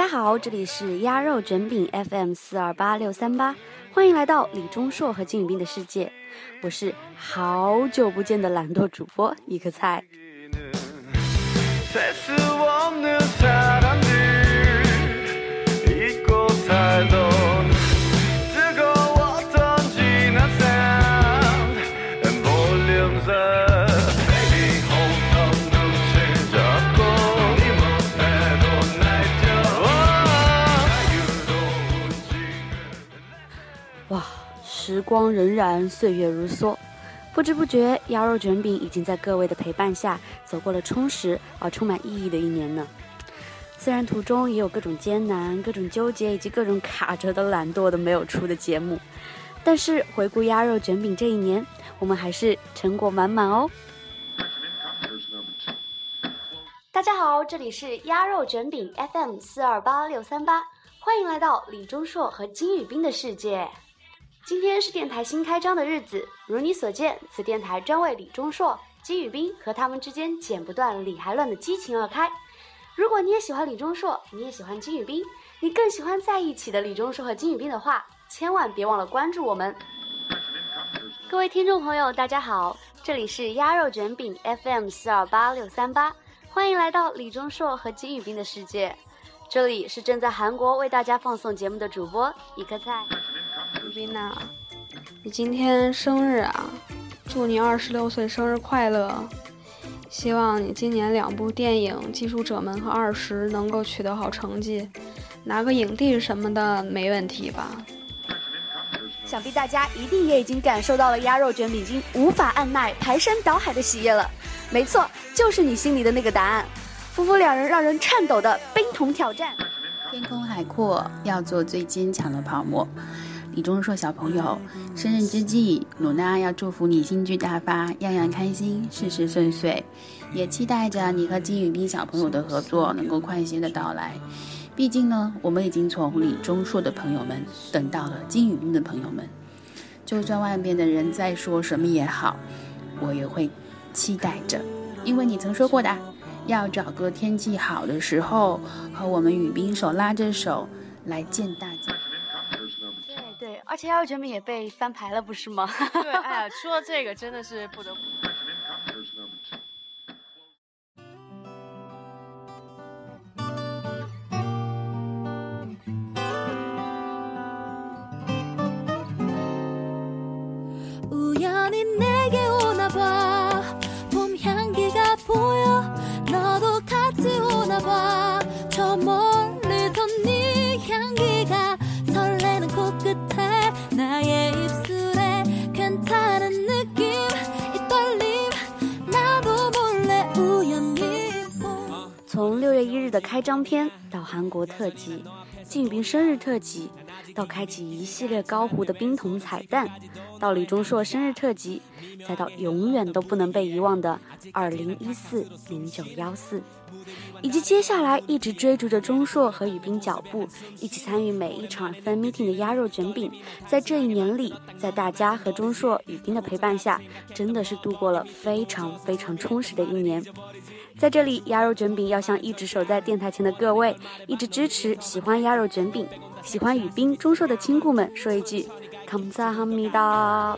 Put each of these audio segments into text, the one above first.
大家好，这里是鸭肉卷饼 FM 四二八六三八，欢迎来到李钟硕和金宇彬的世界。我是好久不见的懒惰主播一颗菜。光荏苒，岁月如梭，不知不觉，鸭肉卷饼已经在各位的陪伴下走过了充实而充满意义的一年呢。虽然途中也有各种艰难、各种纠结以及各种卡着的懒惰的没有出的节目，但是回顾鸭肉卷饼这一年，我们还是成果满满哦。大家好，这里是鸭肉卷饼 FM 四二八六三八，欢迎来到李钟硕和金宇彬的世界。今天是电台新开张的日子，如你所见，此电台专为李钟硕、金宇彬和他们之间剪不断、理还乱的激情而开。如果你也喜欢李钟硕，你也喜欢金宇彬，你更喜欢在一起的李钟硕和金宇彬的话，千万别忘了关注我们。各位听众朋友，大家好，这里是鸭肉卷饼 FM 四二八六三八，欢迎来到李钟硕和金宇彬的世界。这里是正在韩国为大家放送节目的主播一颗菜。宇彬呐，你今天生日啊！祝你二十六岁生日快乐！希望你今年两部电影《技术者们》和《二十》能够取得好成绩，拿个影帝什么的没问题吧？想必大家一定也已经感受到了鸭肉卷饼君无法按耐、排山倒海的喜悦了。没错，就是你心里的那个答案。夫妇两人让人颤抖的冰桶挑战。天空海阔，要做最坚强的泡沫。李钟硕小朋友，生日之际，鲁娜要祝福你新剧大发，样样开心，事事顺遂，也期待着你和金宇彬小朋友的合作能够快一些的到来。毕竟呢，我们已经从李钟硕的朋友们等到了金宇彬的朋友们。就算外面的人在说什么也好，我也会期待着，因为你曾说过的，要找个天气好的时候，和我们宇彬手拉着手来见大家。对，而且亚洲卷饼也被翻牌了，不是吗？对，哎呀，说到这个，真的是不得不。开张篇到韩国特辑，金宇彬生日特辑，到开启一系列高糊的冰桶彩蛋，到李钟硕生日特辑，再到永远都不能被遗忘的二零一四零九幺四，以及接下来一直追逐着钟硕和宇彬脚步，一起参与每一场 fan meeting 的鸭肉卷饼，在这一年里，在大家和钟硕、宇彬的陪伴下，真的是度过了非常非常充实的一年。在这里，鸭肉卷饼要向一直守在电台前的各位，一直支持、喜欢鸭肉卷饼、喜欢雨冰、钟硕的亲故们说一句：감사합니 다。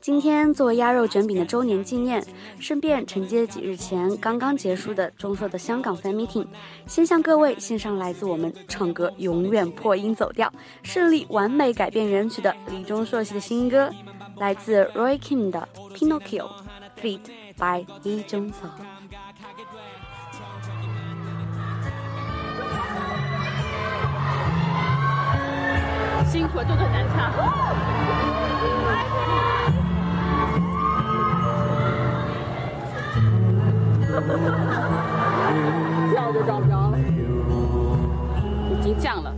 今天作为鸭肉卷饼的周年纪念，顺便承接几日前刚刚结束的中硕的香港 fan meeting，先向各位献上来自我们唱歌永远破音走调，顺利完美改变原曲的李钟硕系的新歌，来自 Roy Kim 的 Pinocchio，feat by 李钟硕。辛苦，都很难唱。叫就找不着了，已经降了。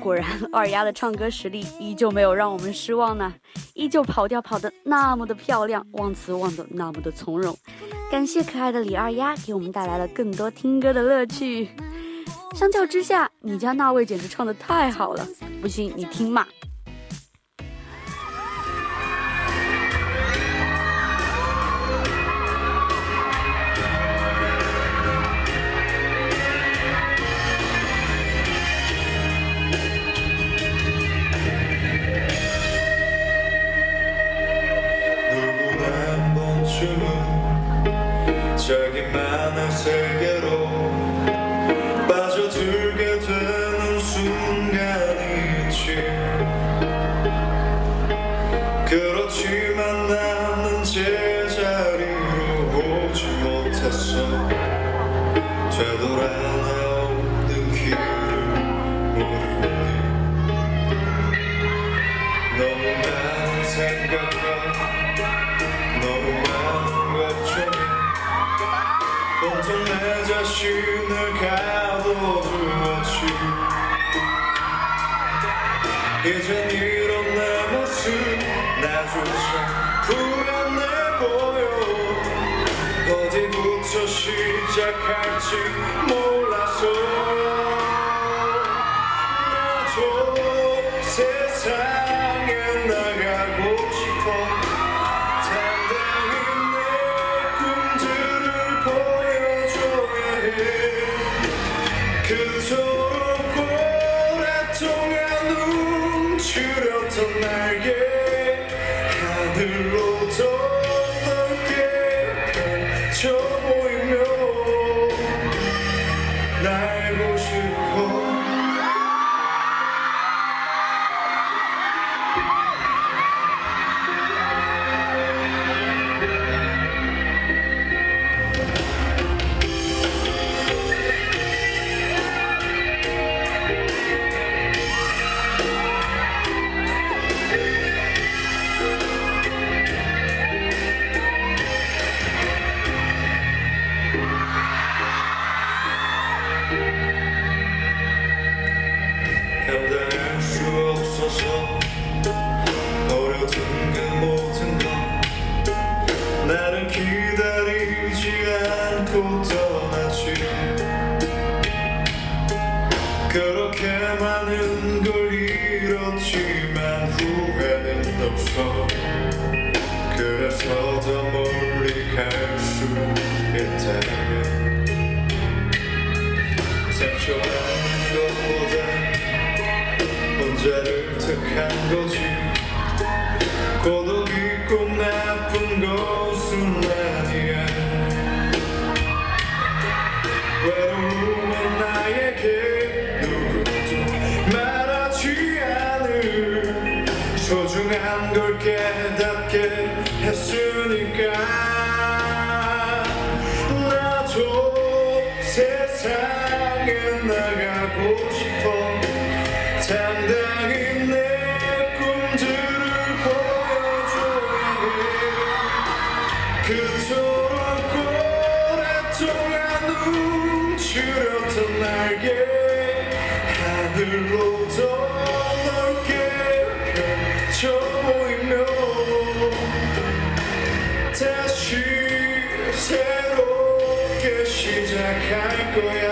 果然二丫的唱歌实力依旧没有让我们失望呢。依旧跑调跑的那么的漂亮忘词忘的那么的从容。感谢可爱的李二丫给我们带来了更多听歌的乐趣。相较之下你家那位简直唱的太好了。不信你听嘛。true. 어디부터 시작할지 몰라서 상처받는 것보다 혼자를 택한 거지. 고독 날개 하늘로 더 넓게 펼쳐 보이며 다시 새롭게 시작할 거야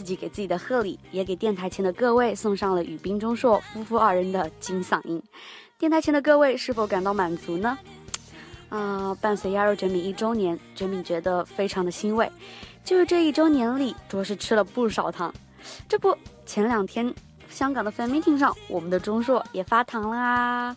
自己给自己的贺礼，也给电台前的各位送上了与冰中硕夫妇二人的金嗓音。电台前的各位是否感到满足呢？啊、伴随鸭肉卷饼一周年，卷饼觉得非常的欣慰。就是这一周年里，着实吃了不少糖。这不，前两天香港的 fan meeting 上，我们的钟硕也发糖了啊！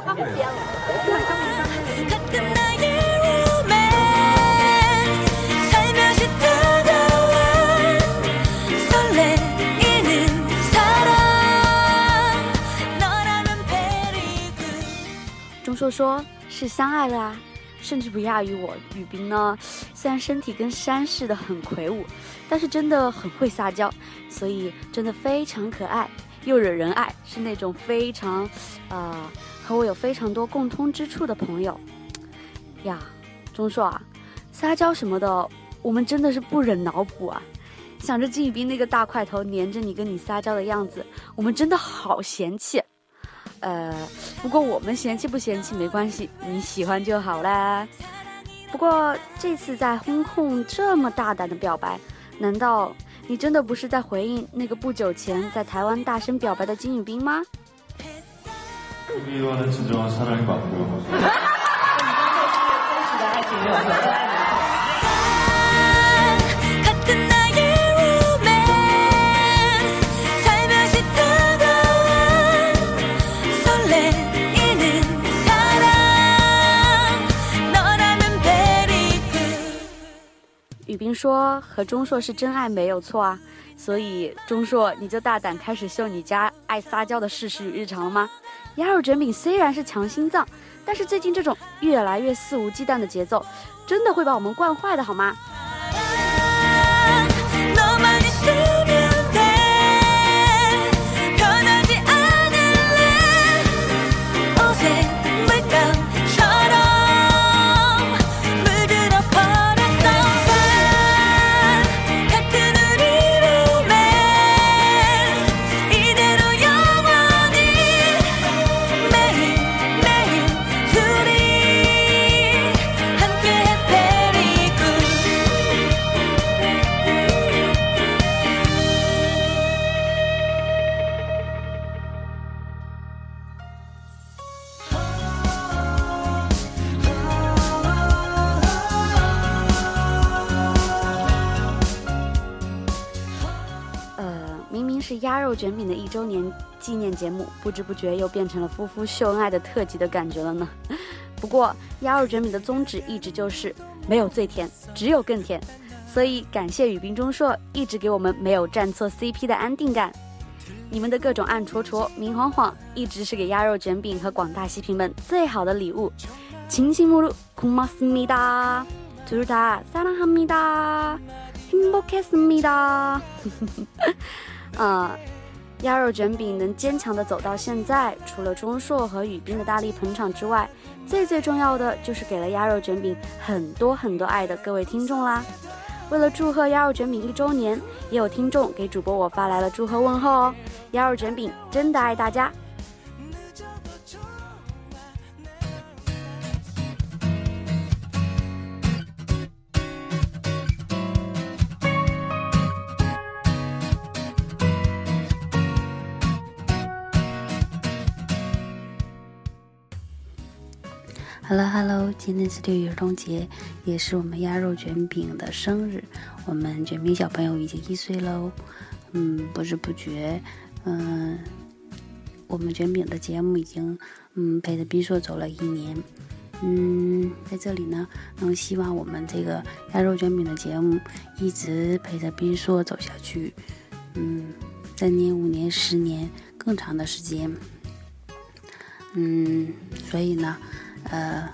钟硕说是相爱了啊，甚至不亚于我。雨冰呢，虽然身体跟山似的很魁梧，但是真的很会撒娇，所以真的非常可爱，又惹人爱，是那种非常啊。和我有非常多共通之处的朋友。呀，钟硕啊，撒娇什么的，我们真的是不忍脑补啊。想着金宇彬那个大块头黏着你跟你撒娇的样子，我们真的好嫌弃。”呃，不过我们嫌弃不嫌弃没关系，你喜欢就好啦。不过这次在轰控这么大胆的表白，难道你真的不是在回应那个不久前在台湾大声表白的金宇彬吗？이거는 진정한 사랑인 것 같고요. 같은 나의 로맨스 살며시 다가와 설레이는 사랑 너라면 very good 宇彬说和钟硕是真爱没有错啊，所以钟硕你就大胆开始秀你家爱撒娇的事实与日常了吗？ 鸭肉卷饼虽然是强心脏，但是最近这种越来越肆无忌惮的节奏，真的会把我们惯坏的好吗？是鸭肉卷饼的一周年纪念节目，不知不觉又变成了夫妇秀恩爱的特辑的感觉了呢。不过鸭肉卷饼的宗旨一直就是没有最甜，只有更甜，所以感谢宇彬钟硕一直给我们没有站错 CP 的安定感。你们的各种暗戳戳、明晃晃，一直是给鸭肉卷饼和广大戏评们最好的礼物。진심으로고맙습니다。둘다사랑합니다。행복했습니다。 啊，鸭肉卷饼能坚强的走到现在，除了钟硕和雨冰的大力捧场之外，最最重要的就是给了鸭肉卷饼很多很多爱的各位听众啦。为了祝贺鸭肉卷饼一周年，也有听众给主播我发来了祝贺问候哦。鸭肉卷饼真的爱大家。Hello 今天是六一儿童节，也是我们鸭肉卷饼的生日。我们卷饼小朋友已经一岁喽，嗯，不知不觉，嗯，我们卷饼的节目已经嗯陪着冰硕走了一年，嗯，在这里呢，能希望我们这个鸭肉卷饼的节目一直陪着冰硕走下去，嗯，三年、五年、十年更长的时间。嗯，所以呢，呃，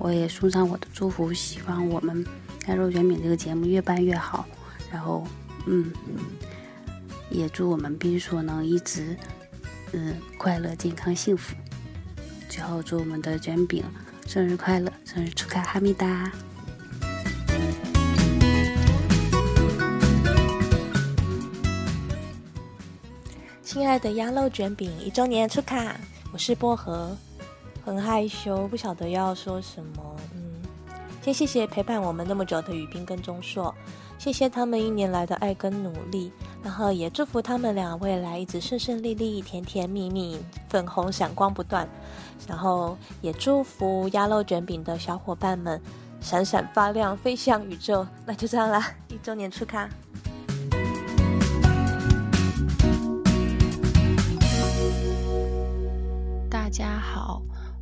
我也送上我的祝福希望我们鸭肉卷饼这个节目越办越好然后嗯也祝我们毕叔能一直嗯快乐健康幸福最后祝我们的卷饼生日快乐生日出开哈密达。亲爱的鸭肉卷饼一周年出卡我是薄荷。很害羞，不晓得要说什么。嗯，先谢谢陪伴我们那么久的雨冰跟钟硕，谢谢他们一年来的爱跟努力，然后也祝福他们俩未来一直顺顺利利、甜甜蜜蜜、粉红闪光不断。然后也祝福鸭肉卷饼的小伙伴们闪闪发亮，飞向宇宙。那就这样啦，一周年出卡。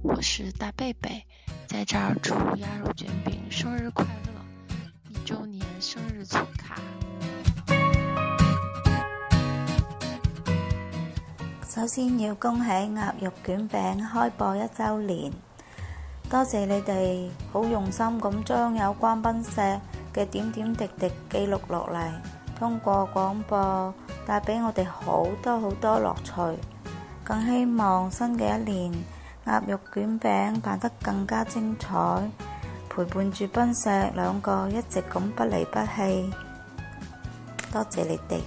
我是大贝贝，在这儿祝鸭肉卷饼生日快乐，一周年生日축 하。 首先要恭喜鴨肉卷餅開播一週年，多謝你哋好用心咁將有關賓石嘅點點滴滴記錄落嚟，通過廣播帶俾我哋好多好多樂趣。更希望新嘅一年鴨肉卷餅辦得更加精彩，陪伴住賓石兩個一直咁不離不棄。多謝你哋。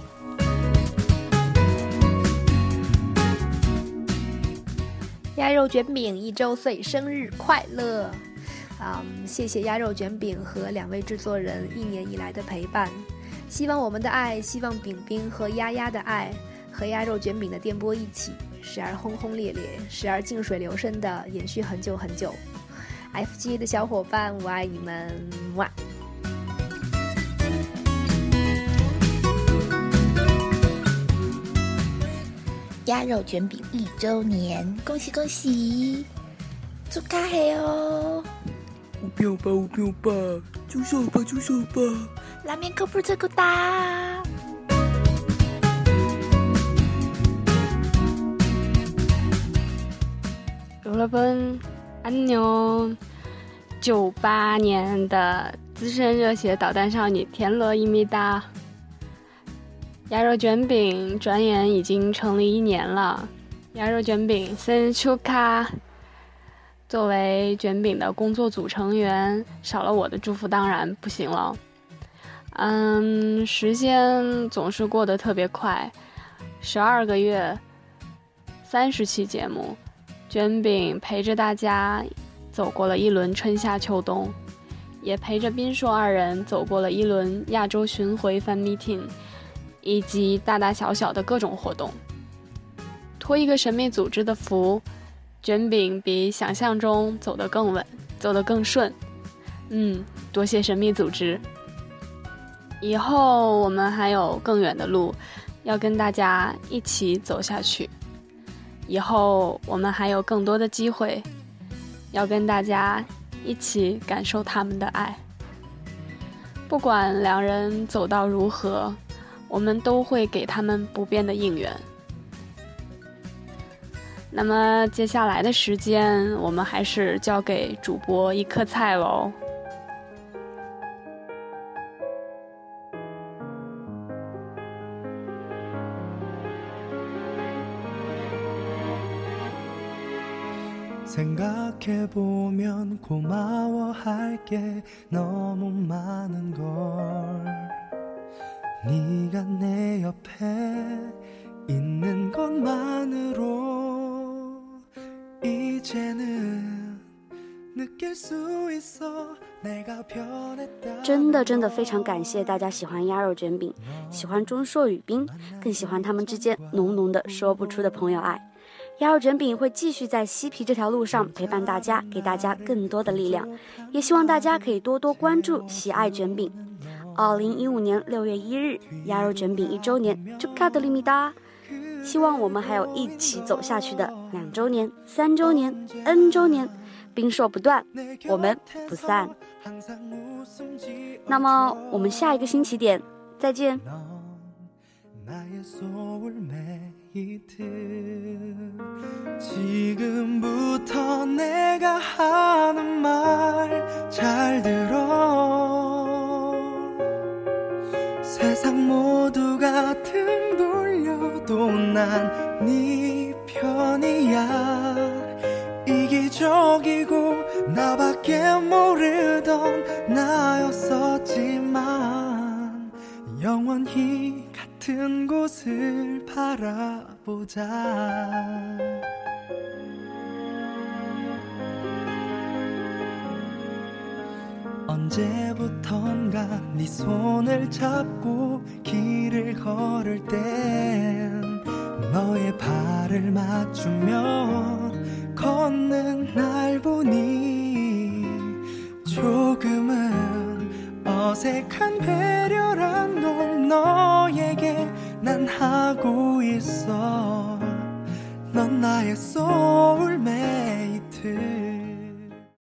鸭肉卷饼一周岁生日快乐！啊、谢谢鸭肉卷饼和两位制作人一年以来的陪伴。希望我们的爱，希望饼饼和丫丫的爱和鸭肉卷饼的电波一起，时而轰轰烈烈，时而静水流深的延续很久很久。F G 的小伙伴，我爱你们！哇。鸭肉卷饼一周年，恭喜恭喜！祝卡黑哦！五票吧，五票吧！住手吧，住手吧！拉面可不这股大。罗本，安妞 녕。 九八年的资深热血导弹少女田螺伊米达，鸭肉卷饼转眼已经成立一年了。鸭肉卷饼森丘卡作为卷饼的工作组成员，少了我的祝福当然不行了。嗯，时间总是过得特别快，十二个月，三十期节目，卷饼陪着大家走过了一轮春夏秋冬，也陪着斌硕二人走过了一轮亚洲巡回 fan meeting，以及大大小小的各种活动。托一个神秘组织的福，卷饼比想象中走得更稳，走得更顺。嗯，多谢神秘组织。以后我们还有更远的路要跟大家一起走下去。以后我们还有更多的机会要跟大家一起感受他们的爱。不管两人走到如何，我们都会给他们不变的应援。那么接下来的时间，我们还是交给主播一颗菜喽。생각해보면 고마워할 게 너무 많은 걸 네가 내 옆에 있는 것만으로 이제는 느낄 수 있어 내가 변했다 真的真的非常感谢大家喜欢鸭肉卷饼，喜欢钟硕与冰，更喜欢他们之间浓浓的说不出的朋友爱。 鸭肉卷饼会继续在嬉皮这条路上陪伴大家，给大家更多的力量。也希望大家可以多多关注、喜爱卷饼。二零一五年六月一日，鸭肉卷饼一周年，祝卡德利米达！希望我们还有一起走下去的两周年、三周年、N 周年，冰硕不断，我们不散。那么我们下一个新起点再见。 소울메이트 지금부터 내가 하는 말 잘 들어. 세상 모두가 등 돌려도 난 네 편이야. 이기적이고 나밖에 모르던 나였었지만 영원히 같은 곳을 바라보자. 언제부턴가 네 손을 잡고 길을 걸을 땐 너의 발을 맞추며 걷는 날 보니 조금은 어색한 배려란 걸 너에게 난 하고 있어. 넌 나의 소울메이트